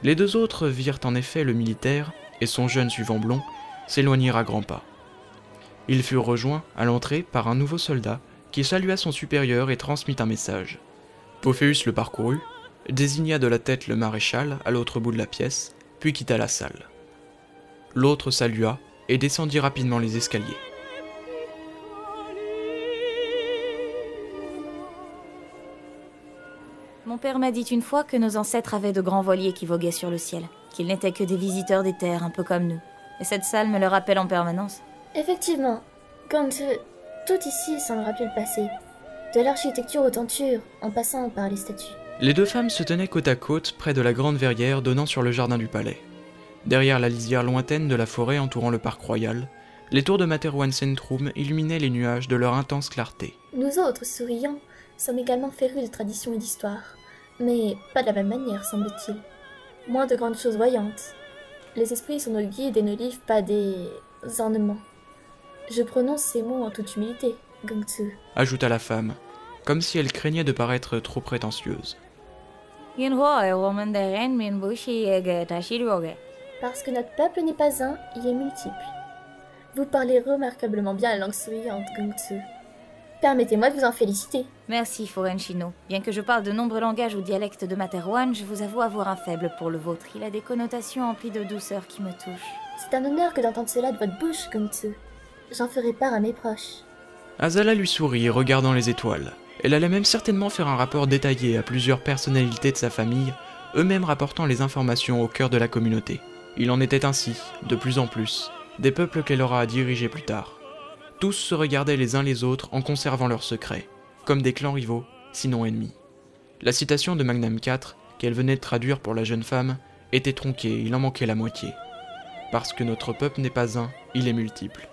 Les deux autres virent en effet le militaire et son jeune suivant blond s'éloigner à grands pas. Ils furent rejoints à l'entrée par un nouveau soldat qui salua son supérieur et transmit un message. Pophéus le parcourut, désigna de la tête le maréchal à l'autre bout de la pièce, puis quitta la salle. L'autre salua et descendit rapidement les escaliers. Mon père m'a dit une fois que nos ancêtres avaient de grands voiliers qui voguaient sur le ciel, qu'ils n'étaient que des visiteurs des terres, un peu comme nous. Et cette salle me le rappelle en permanence. Effectivement, quand euh, tout ici semble rappeler le passé, de l'architecture aux tentures, en passant par les statues. Les deux femmes se tenaient côte à côte près de la grande verrière donnant sur le jardin du palais. Derrière la lisière lointaine de la forêt entourant le parc royal, les tours de Materwan Centrum illuminaient les nuages de leur intense clarté. Nous autres, souriants, sommes également férus de tradition et d'histoire, mais pas de la même manière, semble-t-il. Moins de grandes choses voyantes. Les esprits sont nos guides et ne livrent pas des ornements. Je prononce ces mots en toute humilité, Gangtsu. Ajouta la femme, comme si elle craignait de paraître trop prétentieuse. Parce que notre peuple n'est pas un, il est multiple. Vous parlez remarquablement bien la langue souriante, Gangtsu. Permettez-moi de vous en féliciter. Merci, Forenchino. Bien que je parle de nombreux langages ou dialectes de Materwan, je vous avoue avoir un faible pour le vôtre. Il a des connotations emplies de douceur qui me touchent. C'est un honneur que d'entendre cela de votre bouche, Gongtsu. J'en ferai part à mes proches. Azala lui sourit, regardant les étoiles. Elle allait même certainement faire un rapport détaillé à plusieurs personnalités de sa famille, eux-mêmes rapportant les informations au cœur de la communauté. Il en était ainsi, de plus en plus, des peuples qu'elle aura à diriger plus tard. Tous se regardaient les uns les autres en conservant leurs secrets, comme des clans rivaux, sinon ennemis. La citation de Magnam IV, qu'elle venait de traduire pour la jeune femme, était tronquée, il en manquait la moitié. Parce que notre peuple n'est pas un, il est multiple.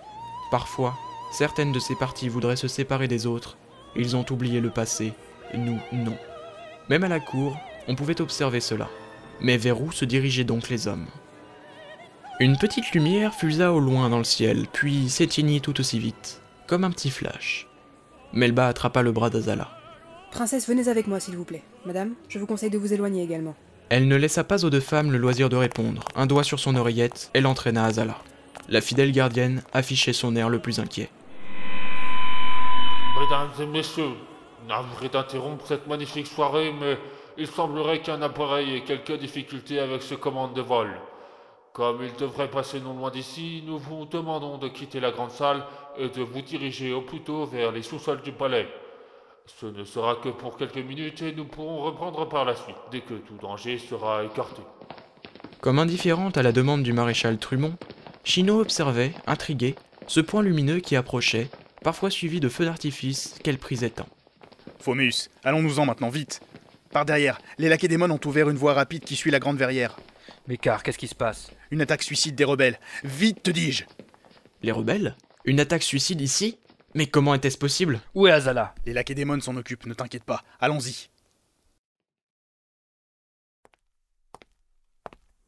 Parfois, certaines de ces parties voudraient se séparer des autres, ils ont oublié le passé, nous non. Même à la cour, on pouvait observer cela. Mais vers où se dirigeaient donc les hommes? Une petite lumière fusa au loin dans le ciel, puis s'éteignit tout aussi vite, comme un petit flash. Melba attrapa le bras d'Azala. Princesse, venez avec moi, s'il vous plaît. Madame, je vous conseille de vous éloigner également. Elle ne laissa pas aux deux femmes le loisir de répondre. Un doigt sur son oreillette, elle entraîna Azala. La fidèle gardienne affichait son air le plus inquiet. Mesdames et messieurs, navré d'interrompre cette magnifique soirée, mais il semblerait qu'un appareil ait quelques difficultés avec ses commandes de vol. Comme il devrait passer non loin d'ici, nous vous demandons de quitter la grande salle et de vous diriger au plus tôt vers les sous-sols du palais. Ce ne sera que pour quelques minutes et nous pourrons reprendre par la suite, dès que tout danger sera écarté. Comme indifférente à la demande du maréchal Trumont, Chino observait, intrigué, ce point lumineux qui approchait, parfois suivi de feux d'artifice qu'elle prisait tant. Fomus, allons-nous-en maintenant, vite Par derrière, les Lacédémones ont ouvert une voie rapide qui suit la grande verrière. Mais car, qu'est-ce qui se passe? Une attaque suicide des rebelles. Vite, te dis-je Les rebelles Une attaque suicide ici Mais comment était-ce possible? Où est Azala? Les Lacédémones s'en occupent, ne t'inquiète pas. Allons-y.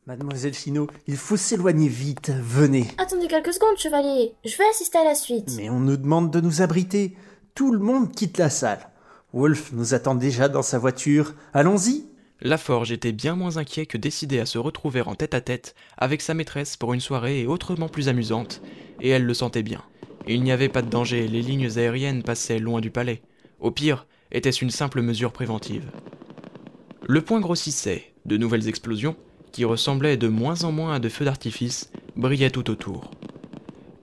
Mademoiselle Chino, il faut s'éloigner vite, venez. Attendez quelques secondes, chevalier. Je vais assister à la suite. Mais on nous demande de nous abriter. Tout le monde quitte la salle. Wolf nous attend déjà dans sa voiture. Allons-y. Laforge était bien moins inquiet que décidé à se retrouver en tête à tête avec sa maîtresse pour une soirée autrement plus amusante, et elle le sentait bien. Il n'y avait pas de danger, les lignes aériennes passaient loin du palais. Au pire, était-ce une simple mesure préventive Le point grossissait, de nouvelles explosions, qui ressemblaient de moins en moins à de feux d'artifice, brillaient tout autour.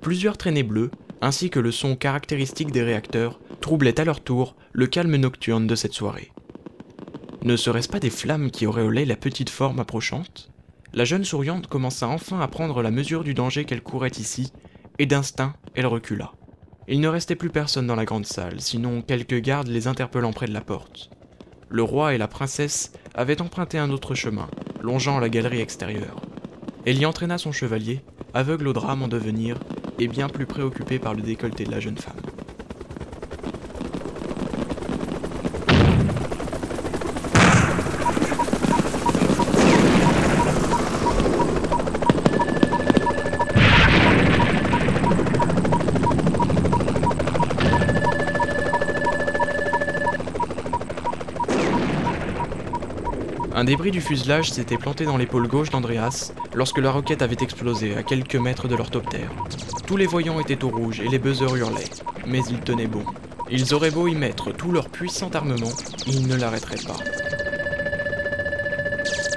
Plusieurs traînées bleues, ainsi que le son caractéristique des réacteurs, troublaient à leur tour le calme nocturne de cette soirée. Ne serait-ce pas des flammes qui auréolaient la petite forme approchante? La jeune souriante commença enfin à prendre la mesure du danger qu'elle courait ici, et d'instinct, elle recula. Il ne restait plus personne dans la grande salle, sinon quelques gardes les interpellant près de la porte. Le roi et la princesse avaient emprunté un autre chemin, longeant la galerie extérieure. Elle y entraîna son chevalier, aveugle au drame en devenir, et bien plus préoccupé par le décolleté de la jeune femme. Un débris du fuselage s'était planté dans l'épaule gauche d'Andreas lorsque la roquette avait explosé à quelques mètres de l'orthoptère. Tous les voyants étaient au rouge et les buzzers hurlaient, mais ils tenaient bon. Ils auraient beau y mettre tout leur puissant armement, ils ne l'arrêteraient pas.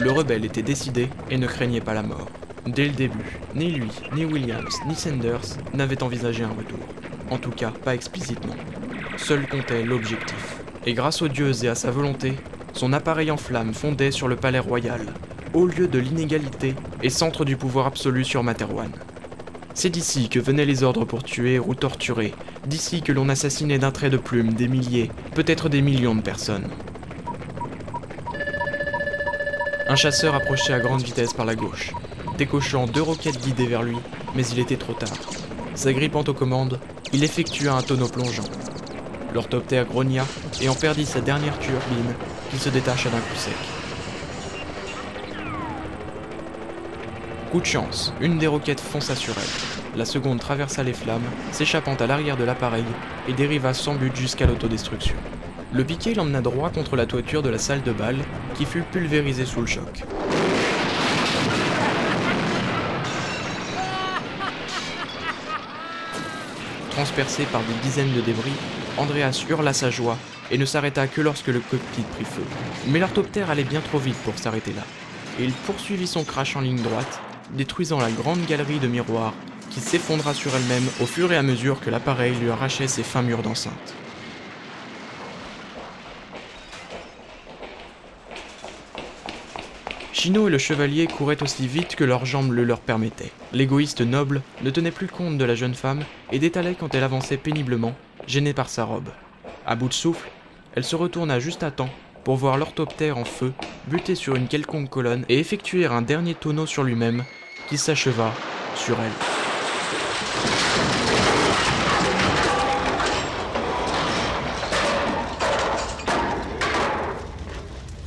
Le rebelle était décidé et ne craignait pas la mort. Dès le début, ni lui, ni Williams, ni Sanders n'avaient envisagé un retour. En tout cas, pas explicitement. Seul comptait l'objectif. Et grâce aux dieux et à sa volonté, son appareil en flammes fondait sur le palais royal, haut lieu de l'inégalité et centre du pouvoir absolu sur Materwan. C'est d'ici que venaient les ordres pour tuer ou torturer, d'ici que l'on assassinait d'un trait de plume des milliers, peut-être des millions de personnes. Un chasseur approchait à grande vitesse par la gauche, décochant deux roquettes guidées vers lui, mais il était trop tard. S'agrippant aux commandes, il effectua un tonneau plongeant. L'orthoptère grogna et en perdit sa dernière turbine qui se détacha d'un coup sec. Coup de chance, une des roquettes fonça sur elle. La seconde traversa les flammes, s'échappant à l'arrière de l'appareil et dériva sans but jusqu'à l'autodestruction. Le piquet l'emmena droit contre la toiture de la salle de bal, qui fut pulvérisée sous le choc. Transpercé par des dizaines de débris, Andreas hurla sa joie et ne s'arrêta que lorsque le cockpit prit feu. Mais l'orthoptère allait bien trop vite pour s'arrêter là, et il poursuivit son crash en ligne droite, détruisant la grande galerie de miroirs qui s'effondra sur elle-même au fur et à mesure que l'appareil lui arrachait ses fins murs d'enceinte. Chino et le chevalier couraient aussi vite que leurs jambes le leur permettaient. L'égoïste noble ne tenait plus compte de la jeune femme et détalait quand elle avançait péniblement, gênée par sa robe. À bout de souffle, elle se retourna juste à temps pour voir l'orthoptère en feu buter sur une quelconque colonne et effectuer un dernier tonneau sur lui-même qui s'acheva sur elle.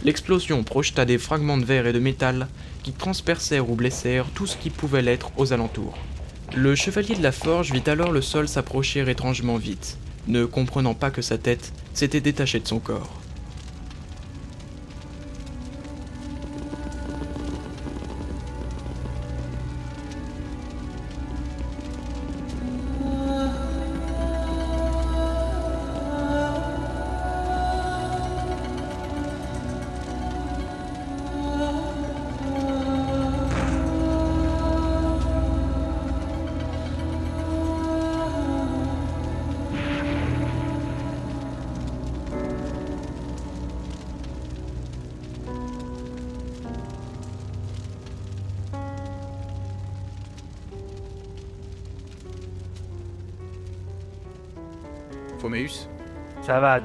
L'explosion projeta des fragments de verre et de métal qui transpercèrent ou blessèrent tout ce qui pouvait l'être aux alentours. Le chevalier de la forge vit alors le sol s'approcher étrangement vite, ne comprenant pas que sa tête s'était détachée de son corps.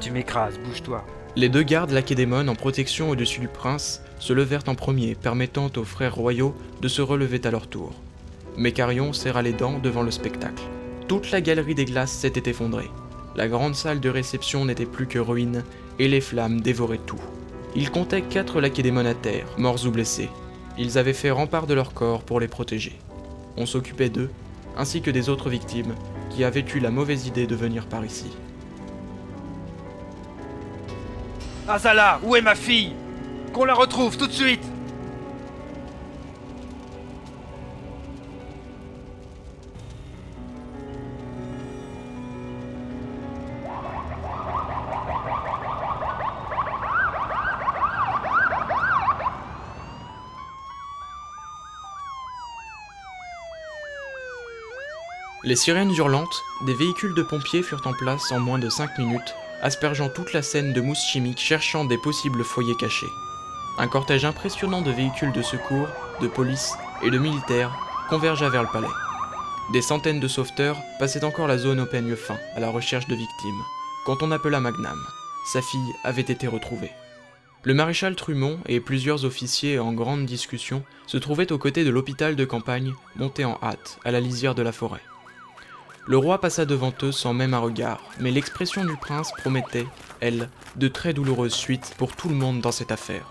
Tu m'écrases, bouge-toi. Les deux gardes lacédémones en protection au-dessus du prince se levèrent en premier, permettant aux frères royaux de se relever à leur tour. Mais Carion serra les dents devant le spectacle. Toute la galerie des glaces s'était effondrée. La grande salle de réception n'était plus que ruine, et les flammes dévoraient tout. Ils comptaient quatre lacédémones à terre, morts ou blessés. Ils avaient fait rempart de leur corps pour les protéger. On s'occupait d'eux, ainsi que des autres victimes, qui avaient eu la mauvaise idée de venir par ici. Azala, où est ma fille Qu'on la retrouve tout de suite. Les sirènes hurlantes des véhicules de pompiers furent en place en moins de 5 minutes aspergeant toute la scène de mousse chimique cherchant des possibles foyers cachés. Un cortège impressionnant de véhicules de secours, de police et de militaires convergea vers le palais. Des centaines de sauveteurs passaient encore la zone au peigne fin à la recherche de victimes, quand on appela Magnam. Sa fille avait été retrouvée. Le maréchal Trumont et plusieurs officiers en grande discussion se trouvaient aux côtés de l'hôpital de campagne, monté en hâte, à la lisière de la forêt. Le roi passa devant eux sans même un regard, mais l'expression du prince promettait, elle, de très douloureuses suites pour tout le monde dans cette affaire.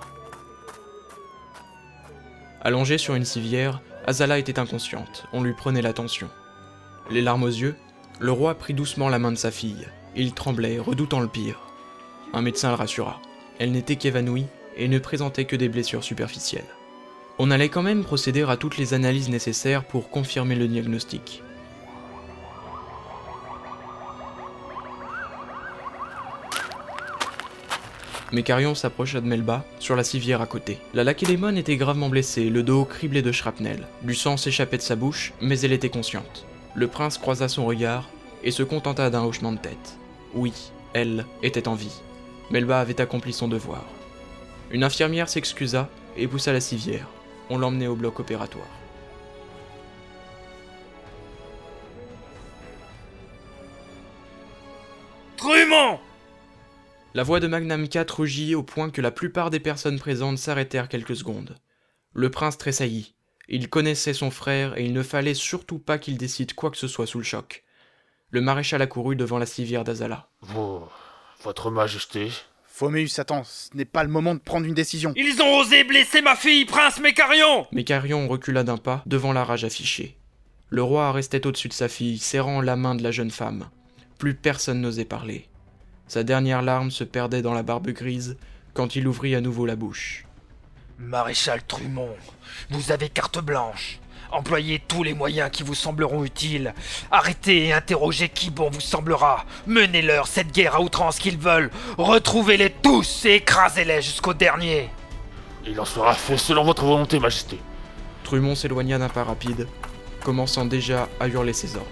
Allongée sur une civière, Azala était inconsciente, on lui prenait l'attention. Les larmes aux yeux, le roi prit doucement la main de sa fille. Il tremblait, redoutant le pire. Un médecin le rassura. Elle n'était qu'évanouie et ne présentait que des blessures superficielles. On allait quand même procéder à toutes les analyses nécessaires pour confirmer le diagnostic. Mécarion s'approcha de Melba, sur la civière à côté. La Lacédémone était gravement blessée, le dos criblé de shrapnel. Du sang s'échappait de sa bouche, mais elle était consciente. Le prince croisa son regard et se contenta d'un hochement de tête. Oui, elle était en vie. Melba avait accompli son devoir. Une infirmière s'excusa et poussa la civière. On l'emmenait au bloc opératoire. La voix de Magnam IV rugit au point que la plupart des personnes présentes s'arrêtèrent quelques secondes. Le prince tressaillit. Il connaissait son frère et il ne fallait surtout pas qu'il décide quoi que ce soit sous le choc. Le maréchal accourut devant la civière d'Azala. Vous, votre majesté. Phoméus, attends, ce n'est pas le moment de prendre une décision. Ils ont osé blesser ma fille, prince Mécarion Mécarion recula d'un pas devant la rage affichée. Le roi restait au-dessus de sa fille, serrant la main de la jeune femme. Plus personne n'osait parler. Sa dernière larme se perdait dans la barbe grise quand il ouvrit à nouveau la bouche. Maréchal Trumont, vous avez carte blanche. Employez tous les moyens qui vous sembleront utiles. Arrêtez et interrogez qui bon vous semblera. Menez-leur cette guerre à outrance qu'ils veulent. Retrouvez-les tous et écrasez-les jusqu'au dernier. Il en sera fait selon votre volonté, majesté. Trumont s'éloigna d'un pas rapide, commençant déjà à hurler ses ordres.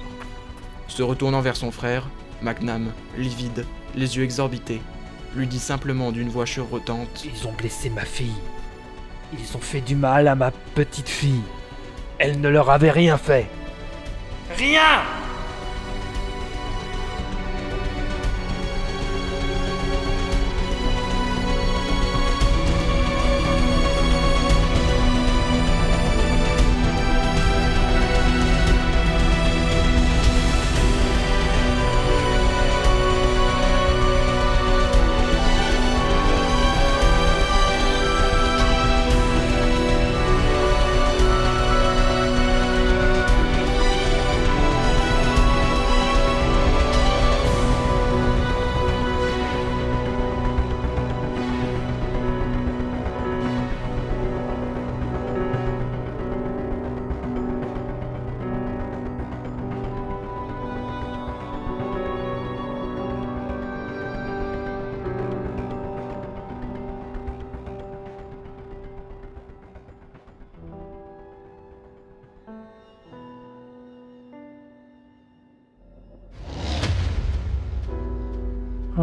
Se retournant vers son frère, Magnam, livide, les yeux exorbités, lui dit simplement d'une voix chevrotante Ils ont blessé ma fille. Ils ont fait du mal à ma petite fille. Elle ne leur avait rien fait. Rien